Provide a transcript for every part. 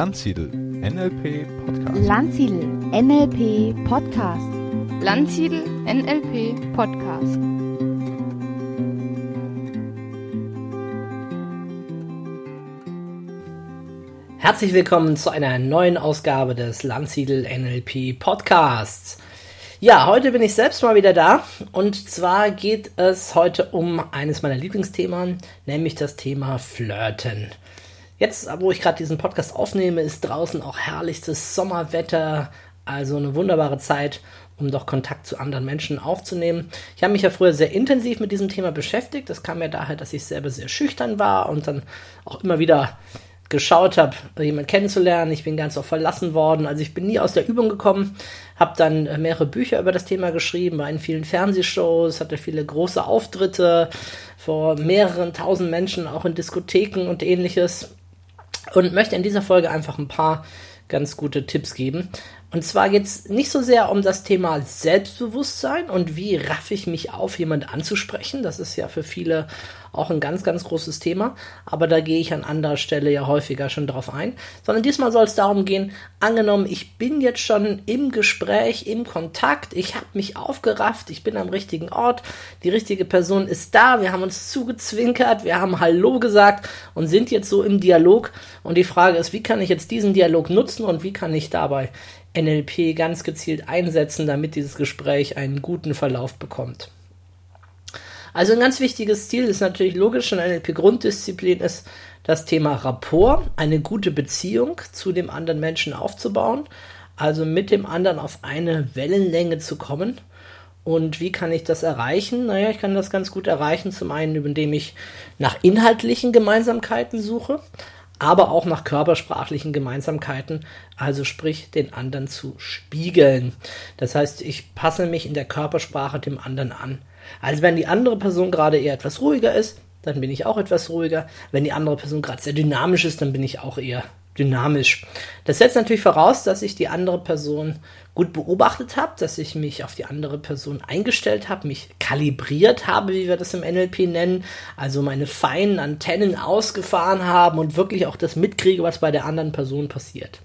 Landsiedel NLP Podcast. Landsiedel NLP Podcast. Landsiedel NLP Podcast. Herzlich willkommen zu einer neuen Ausgabe des Landsiedel NLP Podcasts. Ja, heute bin ich selbst mal wieder da und zwar geht es heute um eines meiner Lieblingsthemen, nämlich das Thema Flirten. Jetzt, wo ich gerade diesen Podcast aufnehme, ist draußen auch herrlichstes Sommerwetter, also eine wunderbare Zeit, um doch Kontakt zu anderen Menschen aufzunehmen. Ich habe mich ja früher sehr intensiv mit diesem Thema beschäftigt. Das kam ja daher, dass ich selber sehr schüchtern war und dann auch immer wieder geschaut habe, jemanden kennenzulernen. Ich bin ganz oft verlassen worden. Also ich bin nie aus der Übung gekommen, habe dann mehrere Bücher über das Thema geschrieben, war in vielen Fernsehshows, hatte viele große Auftritte vor mehreren tausend Menschen, auch in Diskotheken und ähnliches und möchte in dieser Folge einfach ein paar ganz gute Tipps geben. Und zwar es nicht so sehr um das Thema Selbstbewusstsein und wie raff ich mich auf, jemand anzusprechen. Das ist ja für viele auch ein ganz, ganz großes Thema, aber da gehe ich an anderer Stelle ja häufiger schon drauf ein, sondern diesmal soll es darum gehen, angenommen, ich bin jetzt schon im Gespräch, im Kontakt, ich habe mich aufgerafft, ich bin am richtigen Ort, die richtige Person ist da, wir haben uns zugezwinkert, wir haben Hallo gesagt und sind jetzt so im Dialog. Und die Frage ist, wie kann ich jetzt diesen Dialog nutzen und wie kann ich dabei NLP ganz gezielt einsetzen, damit dieses Gespräch einen guten Verlauf bekommt. Also ein ganz wichtiges Ziel ist natürlich logisch und NLP-Grunddisziplin ist das Thema Rapport, eine gute Beziehung zu dem anderen Menschen aufzubauen, also mit dem anderen auf eine Wellenlänge zu kommen. Und wie kann ich das erreichen? Naja, ich kann das ganz gut erreichen, zum einen, indem ich nach inhaltlichen Gemeinsamkeiten suche, aber auch nach körpersprachlichen Gemeinsamkeiten, also sprich den anderen zu spiegeln. Das heißt, ich passe mich in der Körpersprache dem anderen an. Also wenn die andere Person gerade eher etwas ruhiger ist, dann bin ich auch etwas ruhiger. Wenn die andere Person gerade sehr dynamisch ist, dann bin ich auch eher dynamisch. Das setzt natürlich voraus, dass ich die andere Person gut beobachtet habe, dass ich mich auf die andere Person eingestellt habe, mich kalibriert habe, wie wir das im NLP nennen, also meine feinen Antennen ausgefahren haben und wirklich auch das mitkriege, was bei der anderen Person passiert.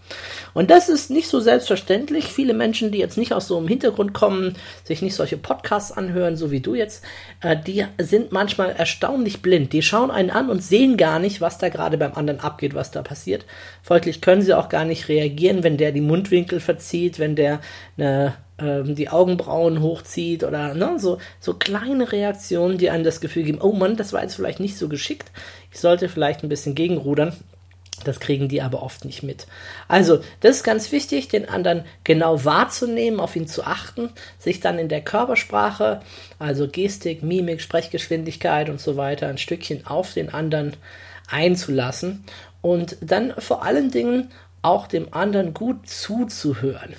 Und das ist nicht so selbstverständlich. Viele Menschen, die jetzt nicht aus so einem Hintergrund kommen, sich nicht solche Podcasts anhören, so wie du jetzt, äh, die sind manchmal erstaunlich blind. Die schauen einen an und sehen gar nicht, was da gerade beim anderen abgeht, was da passiert. Folglich können sie auch gar nicht reagieren, wenn der die Mundwinkel verzieht, wenn der eine, ähm, die Augenbrauen hochzieht oder ne, so, so kleine Reaktionen, die einem das Gefühl geben, oh Mann, das war jetzt vielleicht nicht so geschickt. Ich sollte vielleicht ein bisschen gegenrudern. Das kriegen die aber oft nicht mit. Also, das ist ganz wichtig, den anderen genau wahrzunehmen, auf ihn zu achten, sich dann in der Körpersprache, also Gestik, Mimik, Sprechgeschwindigkeit und so weiter, ein Stückchen auf den anderen einzulassen und dann vor allen Dingen auch dem anderen gut zuzuhören.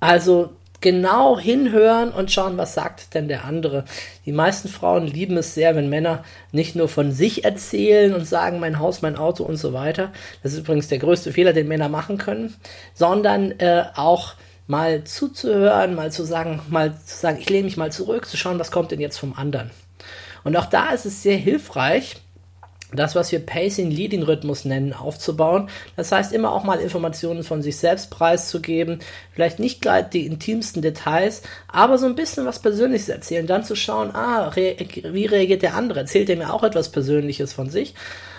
Also genau hinhören und schauen, was sagt denn der andere. Die meisten Frauen lieben es sehr, wenn Männer nicht nur von sich erzählen und sagen, mein Haus, mein Auto und so weiter. Das ist übrigens der größte Fehler, den Männer machen können, sondern äh, auch mal zuzuhören, mal zu sagen, mal zu sagen, ich lehne mich mal zurück, zu schauen, was kommt denn jetzt vom anderen. Und auch da ist es sehr hilfreich, das, was wir Pacing Leading Rhythmus nennen, aufzubauen. Das heißt, immer auch mal Informationen von sich selbst preiszugeben. Vielleicht nicht gleich die intimsten Details, aber so ein bisschen was Persönliches erzählen. Dann zu schauen, ah, re wie reagiert der andere? Erzählt er mir auch etwas Persönliches von sich?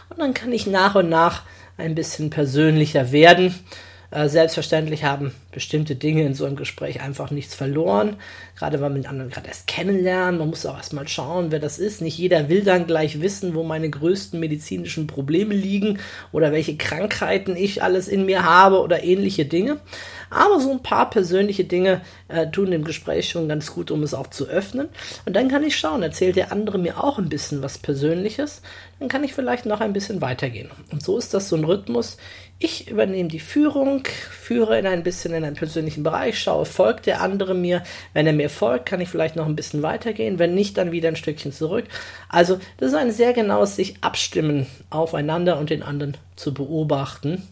Und dann kann ich nach und nach ein bisschen persönlicher werden. Äh, selbstverständlich haben bestimmte Dinge in so einem Gespräch einfach nichts verloren. Gerade weil man den anderen gerade erst kennenlernen. Man muss auch erstmal schauen, wer das ist. Nicht jeder will dann gleich wissen, wo meine größten medizinischen Probleme liegen oder welche Krankheiten ich alles in mir habe oder ähnliche Dinge. Aber so ein paar persönliche Dinge äh, tun dem Gespräch schon ganz gut, um es auch zu öffnen. Und dann kann ich schauen, erzählt der andere mir auch ein bisschen was Persönliches. Dann kann ich vielleicht noch ein bisschen weitergehen. Und so ist das so ein Rhythmus. Ich übernehme die Führung, führe in ein bisschen in einen persönlichen Bereich, schaue, folgt der andere mir. Wenn er mir folgt, kann ich vielleicht noch ein bisschen weitergehen. Wenn nicht, dann wieder ein Stückchen zurück. Also, das ist ein sehr genaues sich abstimmen aufeinander und den anderen zu beobachten.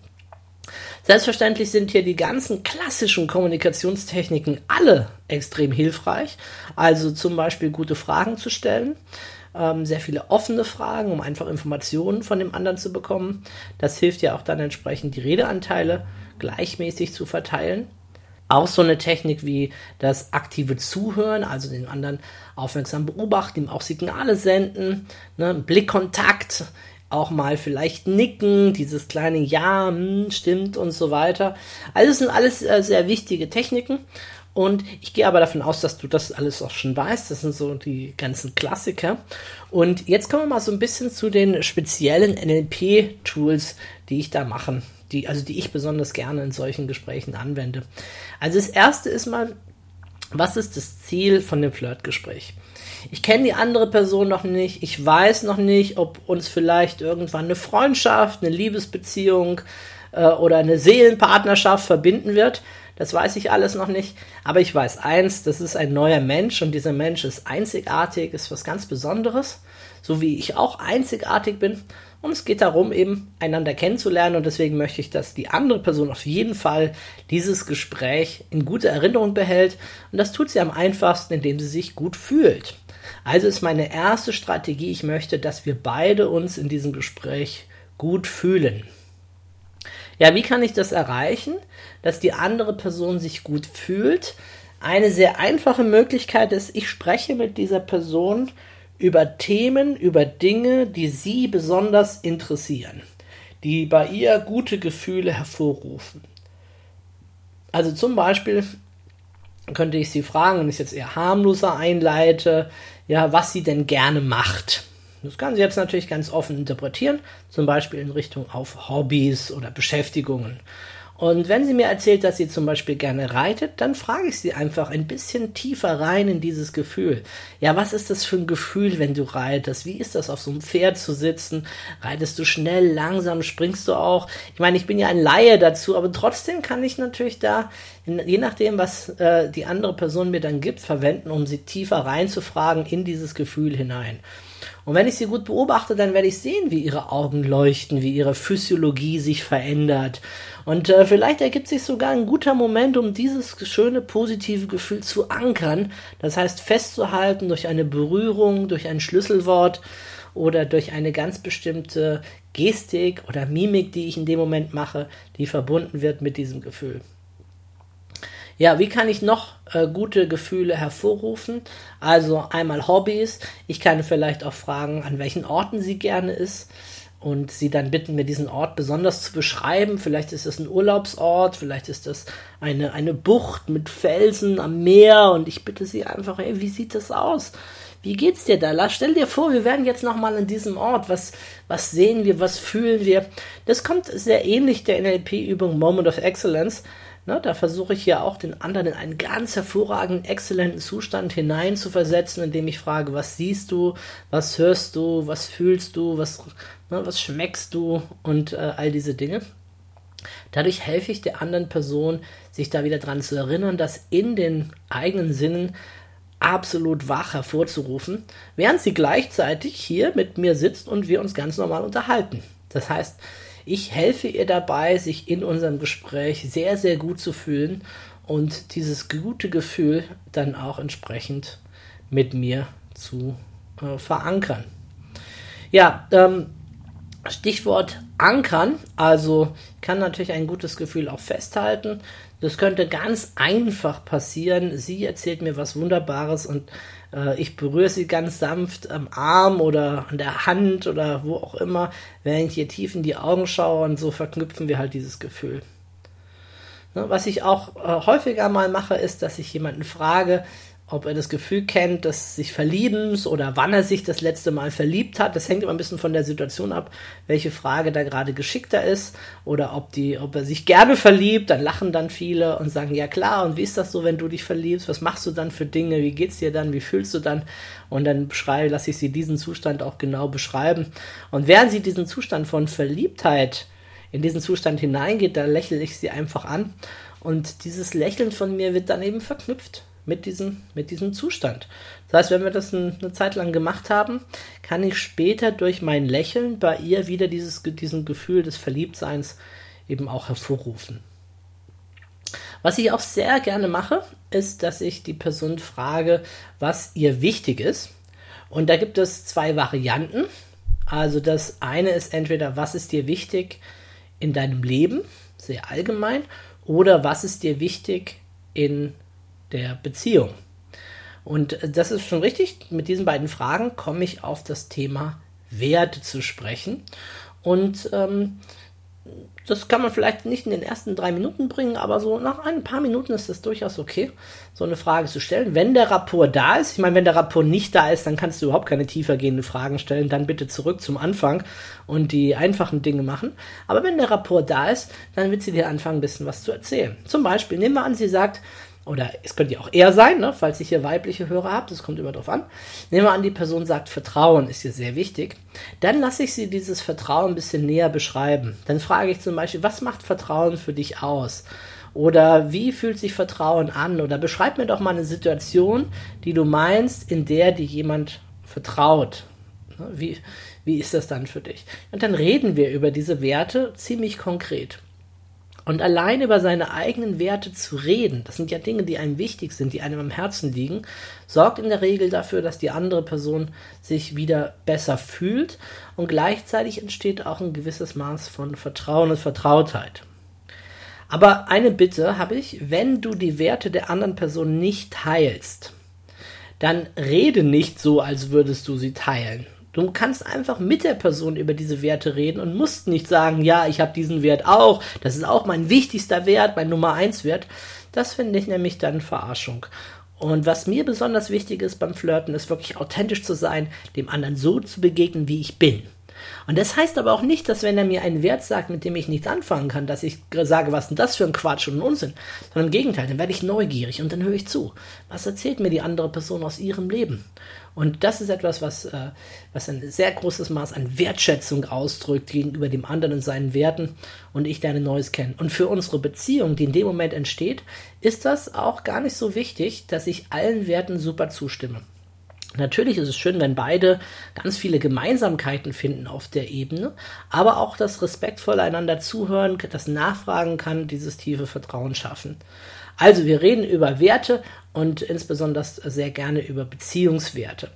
Selbstverständlich sind hier die ganzen klassischen Kommunikationstechniken alle extrem hilfreich. Also zum Beispiel gute Fragen zu stellen ähm, sehr viele offene Fragen, um einfach Informationen von dem anderen zu bekommen. Das hilft ja auch dann entsprechend die Redeanteile gleichmäßig zu verteilen. Auch so eine Technik wie das aktive Zuhören, also den anderen aufmerksam beobachten, ihm auch Signale senden, ne, Blickkontakt, auch mal vielleicht nicken, dieses kleine Ja, hm, stimmt und so weiter. Also das sind alles äh, sehr wichtige Techniken. Und ich gehe aber davon aus, dass du das alles auch schon weißt. Das sind so die ganzen Klassiker. Und jetzt kommen wir mal so ein bisschen zu den speziellen NLP-Tools, die ich da machen die, also die ich besonders gerne in solchen Gesprächen anwende. Also das erste ist mal, was ist das Ziel von dem Flirtgespräch? Ich kenne die andere Person noch nicht. Ich weiß noch nicht, ob uns vielleicht irgendwann eine Freundschaft, eine Liebesbeziehung äh, oder eine Seelenpartnerschaft verbinden wird. Das weiß ich alles noch nicht. Aber ich weiß eins, das ist ein neuer Mensch und dieser Mensch ist einzigartig, ist was ganz Besonderes. So wie ich auch einzigartig bin. Und es geht darum, eben einander kennenzulernen. Und deswegen möchte ich, dass die andere Person auf jeden Fall dieses Gespräch in guter Erinnerung behält. Und das tut sie am einfachsten, indem sie sich gut fühlt. Also ist meine erste Strategie, ich möchte, dass wir beide uns in diesem Gespräch gut fühlen. Ja, wie kann ich das erreichen, dass die andere Person sich gut fühlt? Eine sehr einfache Möglichkeit ist, ich spreche mit dieser Person über Themen, über Dinge, die sie besonders interessieren, die bei ihr gute Gefühle hervorrufen. Also zum Beispiel könnte ich sie fragen, wenn ich jetzt eher harmloser einleite, ja, was sie denn gerne macht. Das kann sie jetzt natürlich ganz offen interpretieren, zum Beispiel in Richtung auf Hobbys oder Beschäftigungen. Und wenn sie mir erzählt, dass sie zum Beispiel gerne reitet, dann frage ich sie einfach ein bisschen tiefer rein in dieses Gefühl. Ja, was ist das für ein Gefühl, wenn du reitest? Wie ist das, auf so einem Pferd zu sitzen? Reitest du schnell, langsam, springst du auch? Ich meine, ich bin ja ein Laie dazu, aber trotzdem kann ich natürlich da, je nachdem, was äh, die andere Person mir dann gibt, verwenden, um sie tiefer reinzufragen in dieses Gefühl hinein. Und wenn ich sie gut beobachte, dann werde ich sehen, wie ihre Augen leuchten, wie ihre Physiologie sich verändert. Und äh, vielleicht ergibt sich sogar ein guter Moment, um dieses schöne positive Gefühl zu ankern. Das heißt, festzuhalten durch eine Berührung, durch ein Schlüsselwort oder durch eine ganz bestimmte Gestik oder Mimik, die ich in dem Moment mache, die verbunden wird mit diesem Gefühl. Ja, wie kann ich noch äh, gute Gefühle hervorrufen? Also einmal Hobbys. Ich kann vielleicht auch fragen, an welchen Orten sie gerne ist und sie dann bitten, mir diesen Ort besonders zu beschreiben. Vielleicht ist das ein Urlaubsort, vielleicht ist das eine, eine Bucht mit Felsen am Meer und ich bitte sie einfach, hey, wie sieht das aus? Wie geht's dir da? Lass, stell dir vor, wir werden jetzt nochmal an diesem Ort. Was, was sehen wir? Was fühlen wir? Das kommt sehr ähnlich der NLP-Übung Moment of Excellence. Ne, da versuche ich ja auch den anderen in einen ganz hervorragenden, exzellenten Zustand hinein zu versetzen, indem ich frage, was siehst du, was hörst du, was fühlst du, was, ne, was schmeckst du und äh, all diese Dinge. Dadurch helfe ich der anderen Person, sich da wieder dran zu erinnern, das in den eigenen Sinnen absolut wach hervorzurufen, während sie gleichzeitig hier mit mir sitzt und wir uns ganz normal unterhalten. Das heißt, ich helfe ihr dabei, sich in unserem Gespräch sehr, sehr gut zu fühlen und dieses gute Gefühl dann auch entsprechend mit mir zu äh, verankern. Ja, ähm, Stichwort ankern. Also kann natürlich ein gutes Gefühl auch festhalten. Das könnte ganz einfach passieren. Sie erzählt mir was Wunderbares und äh, ich berühre sie ganz sanft am Arm oder an der Hand oder wo auch immer, während ich ihr tief in die Augen schaue und so verknüpfen wir halt dieses Gefühl. Ne, was ich auch äh, häufiger mal mache, ist, dass ich jemanden frage, ob er das Gefühl kennt, dass sich Verliebens oder wann er sich das letzte Mal verliebt hat. Das hängt immer ein bisschen von der Situation ab, welche Frage da gerade geschickter ist oder ob die, ob er sich gerne verliebt. Dann lachen dann viele und sagen, ja klar, und wie ist das so, wenn du dich verliebst? Was machst du dann für Dinge? Wie geht's dir dann? Wie fühlst du dann? Und dann beschreibe, lasse ich sie diesen Zustand auch genau beschreiben. Und während sie diesen Zustand von Verliebtheit in diesen Zustand hineingeht, da lächle ich sie einfach an. Und dieses Lächeln von mir wird dann eben verknüpft mit diesem, mit diesem Zustand. Das heißt, wenn wir das eine Zeit lang gemacht haben, kann ich später durch mein Lächeln bei ihr wieder dieses, diesen Gefühl des Verliebtseins eben auch hervorrufen. Was ich auch sehr gerne mache, ist, dass ich die Person frage, was ihr wichtig ist Und da gibt es zwei Varianten. Also das eine ist entweder, was ist dir wichtig in deinem Leben, sehr allgemein, oder was ist dir wichtig in der Beziehung. Und das ist schon richtig. Mit diesen beiden Fragen komme ich auf das Thema Werte zu sprechen. Und ähm, das kann man vielleicht nicht in den ersten drei Minuten bringen, aber so nach ein paar Minuten ist es durchaus okay, so eine Frage zu stellen. Wenn der Rapport da ist, ich meine, wenn der Rapport nicht da ist, dann kannst du überhaupt keine tiefergehenden Fragen stellen, dann bitte zurück zum Anfang und die einfachen Dinge machen. Aber wenn der Rapport da ist, dann wird sie dir anfangen, ein bisschen was zu erzählen. Zum Beispiel, nehmen wir an, sie sagt, oder es könnte ja auch er sein, ne, falls ich hier weibliche Hörer habe, das kommt immer drauf an. Nehmen wir an, die Person sagt, Vertrauen ist hier sehr wichtig. Dann lasse ich sie dieses Vertrauen ein bisschen näher beschreiben. Dann frage ich zum Beispiel, was macht Vertrauen für dich aus? Oder wie fühlt sich Vertrauen an? Oder beschreib mir doch mal eine Situation, die du meinst, in der dir jemand vertraut. Ne, wie, wie ist das dann für dich? Und dann reden wir über diese Werte ziemlich konkret. Und allein über seine eigenen Werte zu reden, das sind ja Dinge, die einem wichtig sind, die einem am Herzen liegen, sorgt in der Regel dafür, dass die andere Person sich wieder besser fühlt und gleichzeitig entsteht auch ein gewisses Maß von Vertrauen und Vertrautheit. Aber eine Bitte habe ich, wenn du die Werte der anderen Person nicht teilst, dann rede nicht so, als würdest du sie teilen. Du kannst einfach mit der Person über diese Werte reden und musst nicht sagen, ja, ich habe diesen Wert auch, das ist auch mein wichtigster Wert, mein Nummer eins Wert. Das finde ich nämlich dann Verarschung. Und was mir besonders wichtig ist beim Flirten, ist wirklich authentisch zu sein, dem anderen so zu begegnen, wie ich bin. Und das heißt aber auch nicht, dass wenn er mir einen Wert sagt, mit dem ich nichts anfangen kann, dass ich sage, was denn das für ein Quatsch und ein Unsinn, sondern im Gegenteil, dann werde ich neugierig und dann höre ich zu. Was erzählt mir die andere Person aus ihrem Leben? Und das ist etwas, was, äh, was ein sehr großes Maß an Wertschätzung ausdrückt gegenüber dem anderen und seinen Werten und ich deine Neues kennen. Und für unsere Beziehung, die in dem Moment entsteht, ist das auch gar nicht so wichtig, dass ich allen Werten super zustimme. Natürlich ist es schön, wenn beide ganz viele Gemeinsamkeiten finden auf der Ebene, aber auch das respektvolle einander zuhören, das Nachfragen kann, dieses tiefe Vertrauen schaffen. Also wir reden über Werte und insbesondere sehr gerne über Beziehungswerte.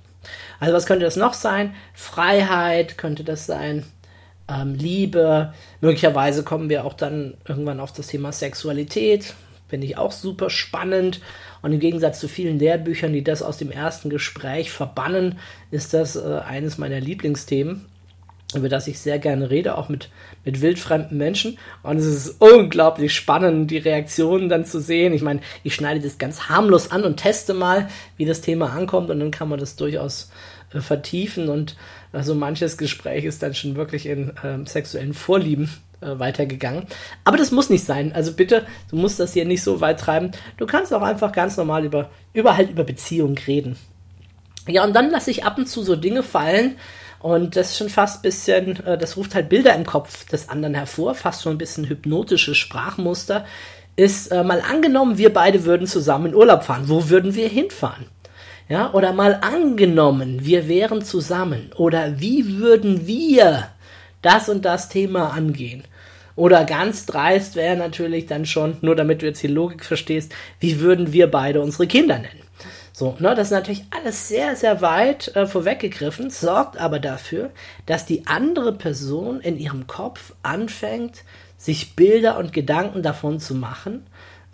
Also was könnte das noch sein? Freiheit könnte das sein. Ähm, Liebe. Möglicherweise kommen wir auch dann irgendwann auf das Thema Sexualität. Finde ich auch super spannend. Und im Gegensatz zu vielen Lehrbüchern, die das aus dem ersten Gespräch verbannen, ist das äh, eines meiner Lieblingsthemen über das ich sehr gerne rede, auch mit, mit wildfremden Menschen. Und es ist unglaublich spannend, die Reaktionen dann zu sehen. Ich meine, ich schneide das ganz harmlos an und teste mal, wie das Thema ankommt und dann kann man das durchaus äh, vertiefen und also manches Gespräch ist dann schon wirklich in äh, sexuellen Vorlieben äh, weitergegangen. Aber das muss nicht sein. Also bitte, du musst das hier nicht so weit treiben. Du kannst auch einfach ganz normal über, über halt über Beziehungen reden. Ja, und dann lasse ich ab und zu so Dinge fallen, und das ist schon fast ein bisschen, äh, das ruft halt Bilder im Kopf des anderen hervor, fast schon ein bisschen hypnotisches Sprachmuster. Ist äh, mal angenommen, wir beide würden zusammen in Urlaub fahren. Wo würden wir hinfahren? Ja, oder mal angenommen, wir wären zusammen. Oder wie würden wir das und das Thema angehen? Oder ganz dreist wäre natürlich dann schon, nur damit du jetzt die Logik verstehst, wie würden wir beide unsere Kinder nennen? So, ne, das ist natürlich alles sehr, sehr weit äh, vorweggegriffen, sorgt aber dafür, dass die andere Person in ihrem Kopf anfängt, sich Bilder und Gedanken davon zu machen,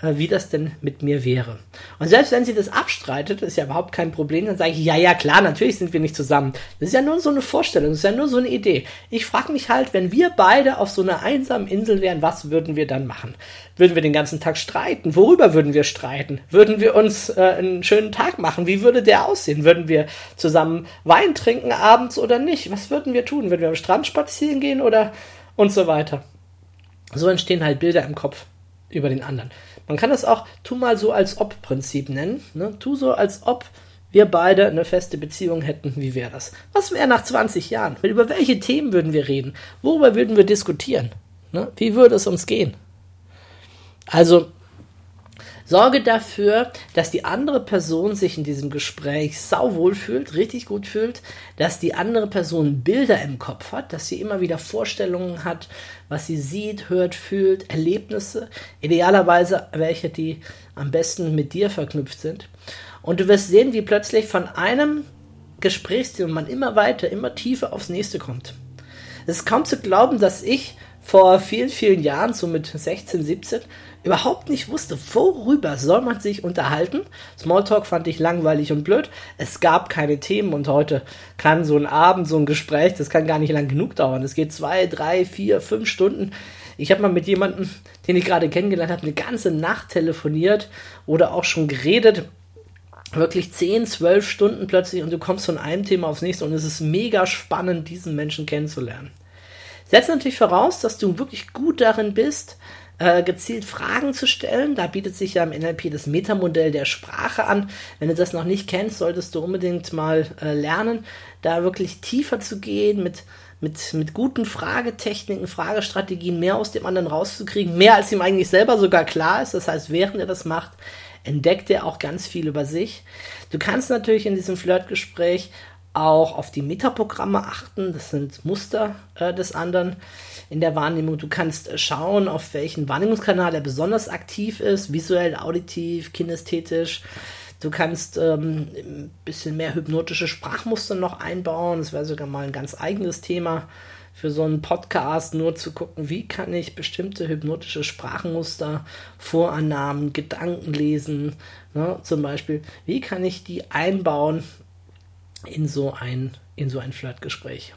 wie das denn mit mir wäre. Und selbst wenn sie das abstreitet, ist ja überhaupt kein Problem, dann sage ich, ja, ja, klar, natürlich sind wir nicht zusammen. Das ist ja nur so eine Vorstellung, das ist ja nur so eine Idee. Ich frage mich halt, wenn wir beide auf so einer einsamen Insel wären, was würden wir dann machen? Würden wir den ganzen Tag streiten? Worüber würden wir streiten? Würden wir uns äh, einen schönen Tag machen? Wie würde der aussehen? Würden wir zusammen Wein trinken abends oder nicht? Was würden wir tun? Würden wir am Strand spazieren gehen oder und so weiter? So entstehen halt Bilder im Kopf über den anderen. Man kann es auch tu mal so als ob Prinzip nennen. Ne? Tu so als ob wir beide eine feste Beziehung hätten. Wie wäre das? Was wäre nach 20 Jahren? Über welche Themen würden wir reden? Worüber würden wir diskutieren? Ne? Wie würde es uns gehen? Also Sorge dafür, dass die andere Person sich in diesem Gespräch sauwohl fühlt, richtig gut fühlt, dass die andere Person Bilder im Kopf hat, dass sie immer wieder Vorstellungen hat, was sie sieht, hört, fühlt, Erlebnisse, idealerweise welche, die am besten mit dir verknüpft sind. Und du wirst sehen, wie plötzlich von einem Gesprächsthema man immer weiter, immer tiefer aufs nächste kommt. Es ist kaum zu glauben, dass ich vor vielen, vielen Jahren, so mit 16, 17, überhaupt nicht wusste, worüber soll man sich unterhalten. Smalltalk fand ich langweilig und blöd. Es gab keine Themen und heute kann so ein Abend, so ein Gespräch, das kann gar nicht lang genug dauern. Es geht zwei, drei, vier, fünf Stunden. Ich habe mal mit jemandem, den ich gerade kennengelernt habe, eine ganze Nacht telefoniert oder auch schon geredet. Wirklich 10, 12 Stunden plötzlich und du kommst von einem Thema aufs nächste und es ist mega spannend, diesen Menschen kennenzulernen. Setzt natürlich voraus, dass du wirklich gut darin bist, äh, gezielt Fragen zu stellen. Da bietet sich ja im NLP das Metamodell der Sprache an. Wenn du das noch nicht kennst, solltest du unbedingt mal äh, lernen, da wirklich tiefer zu gehen, mit, mit, mit guten Fragetechniken, Fragestrategien mehr aus dem anderen rauszukriegen, mehr als ihm eigentlich selber sogar klar ist. Das heißt, während er das macht, entdeckt er auch ganz viel über sich. Du kannst natürlich in diesem Flirtgespräch auch auf die Metaprogramme achten. Das sind Muster äh, des anderen in der Wahrnehmung. Du kannst äh, schauen, auf welchen Wahrnehmungskanal er besonders aktiv ist, visuell, auditiv, kinästhetisch. Du kannst ähm, ein bisschen mehr hypnotische Sprachmuster noch einbauen. Das wäre sogar mal ein ganz eigenes Thema für so einen Podcast, nur zu gucken, wie kann ich bestimmte hypnotische Sprachmuster, Vorannahmen, Gedanken lesen, ne, zum Beispiel, wie kann ich die einbauen in so ein, in so ein Flirtgespräch.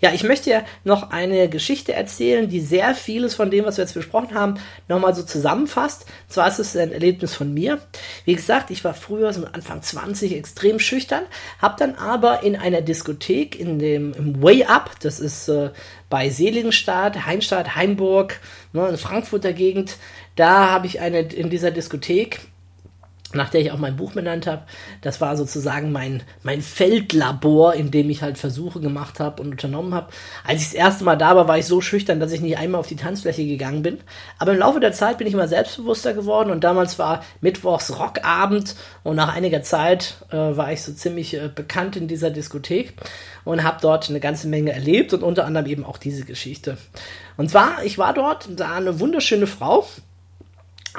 Ja, ich möchte ja noch eine Geschichte erzählen, die sehr vieles von dem, was wir jetzt besprochen haben, nochmal so zusammenfasst. Zwar ist es ein Erlebnis von mir. Wie gesagt, ich war früher so Anfang 20 extrem schüchtern, habe dann aber in einer Diskothek in dem im Way Up, das ist äh, bei Seligenstadt, Heinstadt, Heimburg, ne, in Frankfurter Gegend, da habe ich eine in dieser Diskothek nach der ich auch mein Buch benannt habe. Das war sozusagen mein, mein Feldlabor, in dem ich halt Versuche gemacht habe und unternommen habe. Als ich das erste Mal da war, war ich so schüchtern, dass ich nicht einmal auf die Tanzfläche gegangen bin. Aber im Laufe der Zeit bin ich immer selbstbewusster geworden und damals war Mittwochs Rockabend und nach einiger Zeit äh, war ich so ziemlich äh, bekannt in dieser Diskothek und habe dort eine ganze Menge erlebt und unter anderem eben auch diese Geschichte. Und zwar, ich war dort, da eine wunderschöne Frau,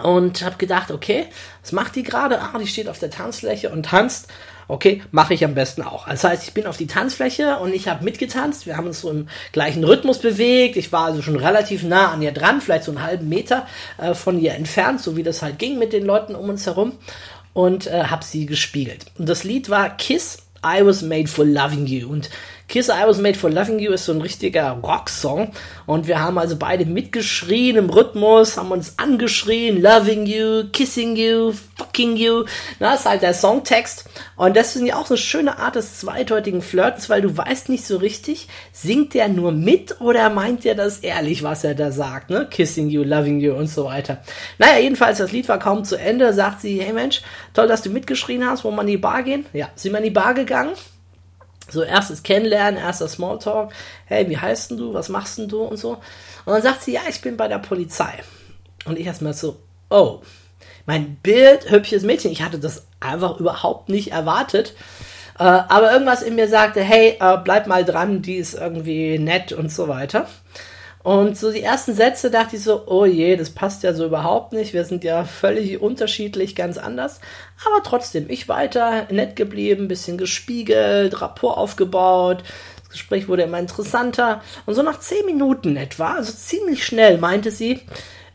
und habe gedacht, okay, was macht die gerade? Ah, die steht auf der Tanzfläche und tanzt. Okay, mache ich am besten auch. Das heißt, ich bin auf die Tanzfläche und ich habe mitgetanzt. Wir haben uns so im gleichen Rhythmus bewegt. Ich war also schon relativ nah an ihr dran, vielleicht so einen halben Meter äh, von ihr entfernt, so wie das halt ging mit den Leuten um uns herum und äh, habe sie gespiegelt. Und das Lied war Kiss, I Was Made for Loving You. Und Kiss I Was Made for Loving You ist so ein richtiger Rocksong. Und wir haben also beide mitgeschrien im Rhythmus, haben uns angeschrien, Loving You, Kissing You, Fucking You. Na, ist halt der Songtext. Und das ist ja auch so eine schöne Art des zweideutigen Flirtens, weil du weißt nicht so richtig, singt der nur mit oder meint der das ehrlich, was er da sagt, ne? Kissing You, Loving You und so weiter. Naja, jedenfalls, das Lied war kaum zu Ende, sagt sie, hey Mensch, toll, dass du mitgeschrien hast, wollen wir in die Bar gehen? Ja, sind wir in die Bar gegangen? So erstes Kennenlernen, erster Smalltalk. Hey, wie heißt denn du? Was machst denn du? Und so. Und dann sagt sie, ja, ich bin bei der Polizei. Und ich erstmal so, oh, mein Bild, hübsches Mädchen. Ich hatte das einfach überhaupt nicht erwartet. Äh, aber irgendwas in mir sagte, hey, äh, bleib mal dran, die ist irgendwie nett und so weiter. Und so die ersten Sätze dachte ich so, oh je, das passt ja so überhaupt nicht. Wir sind ja völlig unterschiedlich, ganz anders. Aber trotzdem, ich weiter nett geblieben, bisschen gespiegelt, Rapport aufgebaut. Das Gespräch wurde immer interessanter. Und so nach zehn Minuten etwa, also ziemlich schnell, meinte sie,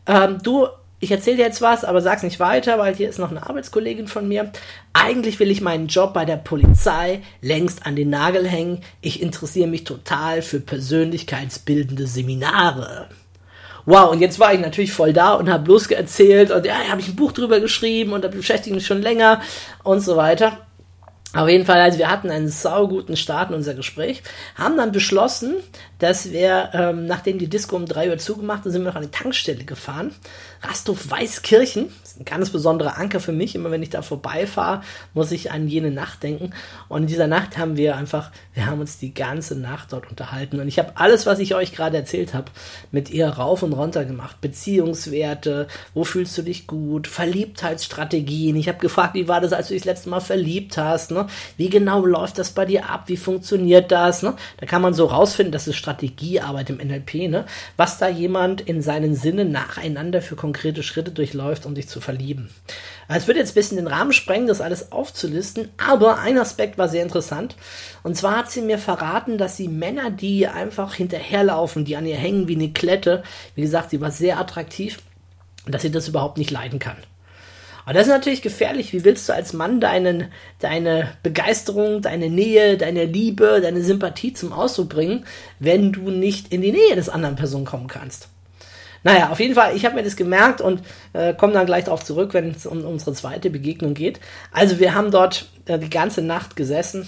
ähm, du, ich erzähle dir jetzt was, aber sag's nicht weiter, weil hier ist noch eine Arbeitskollegin von mir. Eigentlich will ich meinen Job bei der Polizei längst an den Nagel hängen. Ich interessiere mich total für persönlichkeitsbildende Seminare. Wow, und jetzt war ich natürlich voll da und habe bloß erzählt und ja, habe ich ein Buch drüber geschrieben und da beschäftige mich schon länger und so weiter. Auf jeden Fall, also wir hatten einen sauguten Start in unser Gespräch, haben dann beschlossen, dass wir, ähm, nachdem die Disco um drei Uhr zugemacht ist, sind wir noch an die Tankstelle gefahren. Rasthof Weißkirchen, das ist ein ganz besonderer Anker für mich. Immer wenn ich da vorbeifahre, muss ich an jene Nacht denken. Und in dieser Nacht haben wir einfach, wir haben uns die ganze Nacht dort unterhalten. Und ich habe alles, was ich euch gerade erzählt habe, mit ihr rauf und runter gemacht. Beziehungswerte, wo fühlst du dich gut, Verliebtheitsstrategien. Ich habe gefragt, wie war das, als du dich das letzte Mal verliebt hast, ne? Wie genau läuft das bei dir ab? Wie funktioniert das? Ne? Da kann man so rausfinden, das ist Strategiearbeit im NLP, ne? was da jemand in seinen Sinnen nacheinander für konkrete Schritte durchläuft, um sich zu verlieben. Es wird jetzt ein bisschen den Rahmen sprengen, das alles aufzulisten, aber ein Aspekt war sehr interessant. Und zwar hat sie mir verraten, dass sie Männer, die einfach hinterherlaufen, die an ihr hängen wie eine Klette, wie gesagt, sie war sehr attraktiv, dass sie das überhaupt nicht leiden kann. Aber das ist natürlich gefährlich. Wie willst du als Mann deinen, deine Begeisterung, deine Nähe, deine Liebe, deine Sympathie zum Ausdruck bringen, wenn du nicht in die Nähe des anderen Person kommen kannst? Naja, auf jeden Fall, ich habe mir das gemerkt und äh, komme dann gleich darauf zurück, wenn es um unsere zweite Begegnung geht. Also wir haben dort äh, die ganze Nacht gesessen,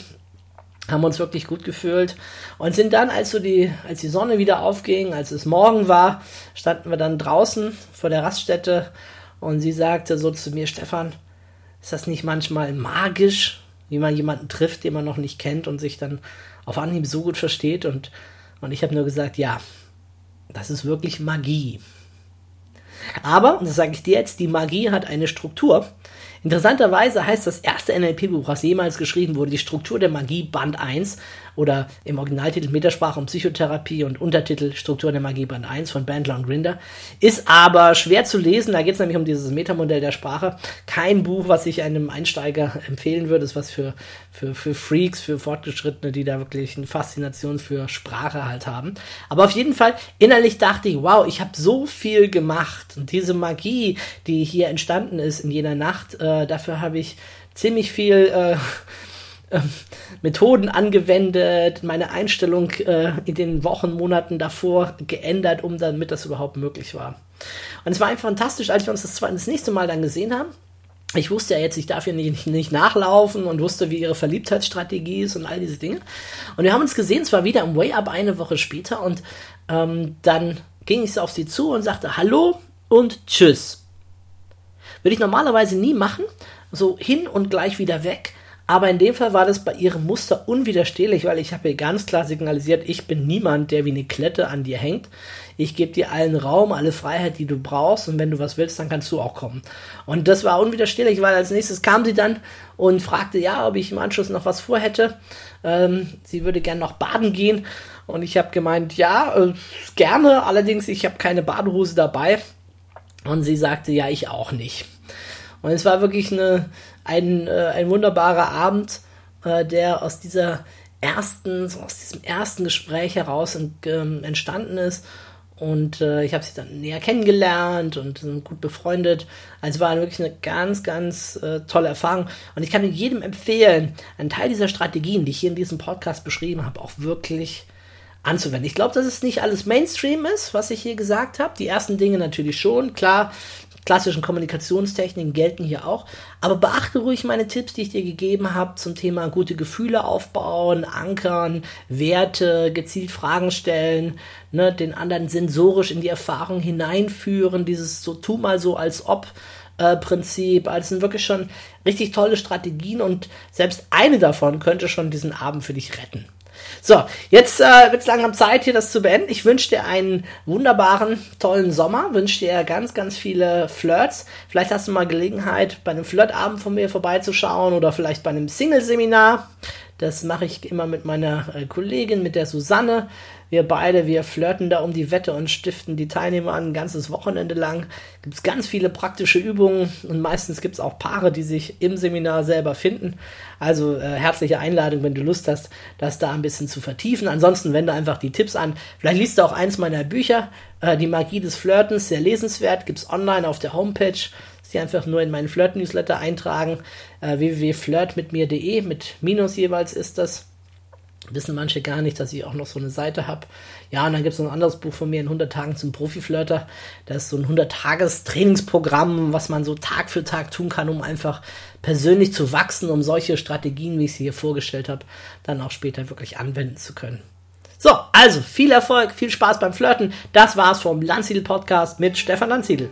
haben uns wirklich gut gefühlt und sind dann, als so die, als die Sonne wieder aufging, als es morgen war, standen wir dann draußen vor der Raststätte und sie sagte so zu mir, Stefan, ist das nicht manchmal magisch, wie man jemanden trifft, den man noch nicht kennt und sich dann auf Anhieb so gut versteht und, und ich habe nur gesagt, ja, das ist wirklich Magie. Aber, das sage ich dir jetzt, die Magie hat eine Struktur. Interessanterweise heißt das erste NLP-Buch, was jemals geschrieben wurde, die Struktur der Magie, Band 1 oder im Originaltitel Metasprache und Psychotherapie und Untertitel Struktur der Magie Band 1 von Bandler und Grinder. Ist aber schwer zu lesen, da geht es nämlich um dieses Metamodell der Sprache. Kein Buch, was ich einem Einsteiger empfehlen würde, ist was für, für, für Freaks, für Fortgeschrittene, die da wirklich eine Faszination für Sprache halt haben. Aber auf jeden Fall, innerlich dachte ich, wow, ich habe so viel gemacht. Und diese Magie, die hier entstanden ist in jener Nacht, äh, äh, dafür habe ich ziemlich viel äh, äh, Methoden angewendet, meine Einstellung äh, in den Wochen, Monaten davor geändert, um damit das überhaupt möglich war. Und es war einfach fantastisch, als wir uns das, das nächste Mal dann gesehen haben. Ich wusste ja jetzt, ich darf hier nicht, nicht nachlaufen und wusste, wie ihre Verliebtheitsstrategie ist und all diese Dinge. Und wir haben uns gesehen, zwar wieder im Way-Up eine Woche später und ähm, dann ging ich auf sie zu und sagte Hallo und Tschüss. Würde ich normalerweise nie machen, so hin und gleich wieder weg. Aber in dem Fall war das bei ihrem Muster unwiderstehlich, weil ich habe ihr ganz klar signalisiert, ich bin niemand, der wie eine Klette an dir hängt. Ich gebe dir allen Raum, alle Freiheit, die du brauchst und wenn du was willst, dann kannst du auch kommen. Und das war unwiderstehlich, weil als nächstes kam sie dann und fragte, ja, ob ich im Anschluss noch was vorhätte. Ähm, sie würde gern noch baden gehen und ich habe gemeint, ja, äh, gerne, allerdings ich habe keine Badehose dabei. Und sie sagte, ja, ich auch nicht. Und es war wirklich eine, ein, äh, ein wunderbarer Abend, äh, der aus dieser ersten, aus diesem ersten Gespräch heraus ähm, entstanden ist. Und äh, ich habe sie dann näher kennengelernt und sind gut befreundet. Also war wirklich eine ganz, ganz äh, tolle Erfahrung. Und ich kann jedem empfehlen, einen Teil dieser Strategien, die ich hier in diesem Podcast beschrieben habe, auch wirklich anzuwenden. Ich glaube, dass es nicht alles Mainstream ist, was ich hier gesagt habe. Die ersten Dinge natürlich schon. Klar, klassischen Kommunikationstechniken gelten hier auch. Aber beachte ruhig meine Tipps, die ich dir gegeben habe zum Thema gute Gefühle aufbauen, ankern, Werte, gezielt Fragen stellen, ne, den anderen sensorisch in die Erfahrung hineinführen, dieses so tu mal so als ob. Äh, Prinzip. Also sind wirklich schon richtig tolle Strategien und selbst eine davon könnte schon diesen Abend für dich retten. So, jetzt äh, wird es langsam Zeit, hier das zu beenden. Ich wünsche dir einen wunderbaren, tollen Sommer. Wünsche dir ganz, ganz viele Flirts. Vielleicht hast du mal Gelegenheit, bei einem Flirtabend von mir vorbeizuschauen oder vielleicht bei einem Single-Seminar. Das mache ich immer mit meiner äh, Kollegin, mit der Susanne. Wir beide, wir flirten da um die Wette und stiften die Teilnehmer an, ein ganzes Wochenende lang. Gibt es ganz viele praktische Übungen und meistens gibt es auch Paare, die sich im Seminar selber finden. Also äh, herzliche Einladung, wenn du Lust hast, das da ein bisschen zu vertiefen. Ansonsten wende einfach die Tipps an. Vielleicht liest du auch eins meiner Bücher, äh, Die Magie des Flirtens, sehr lesenswert, gibt es online auf der Homepage. Sie einfach nur in meinen Flirt-Newsletter eintragen, äh, www.flirtmitmir.de, mit Minus jeweils ist das. Wissen manche gar nicht, dass ich auch noch so eine Seite habe. Ja, und dann gibt es noch ein anderes Buch von mir, in 100 Tagen zum Profiflirter. Das ist so ein 100-Tages-Trainingsprogramm, was man so Tag für Tag tun kann, um einfach persönlich zu wachsen, um solche Strategien, wie ich sie hier vorgestellt habe, dann auch später wirklich anwenden zu können. So, also viel Erfolg, viel Spaß beim Flirten. Das war's vom Landsiedel Podcast mit Stefan Landsiedel.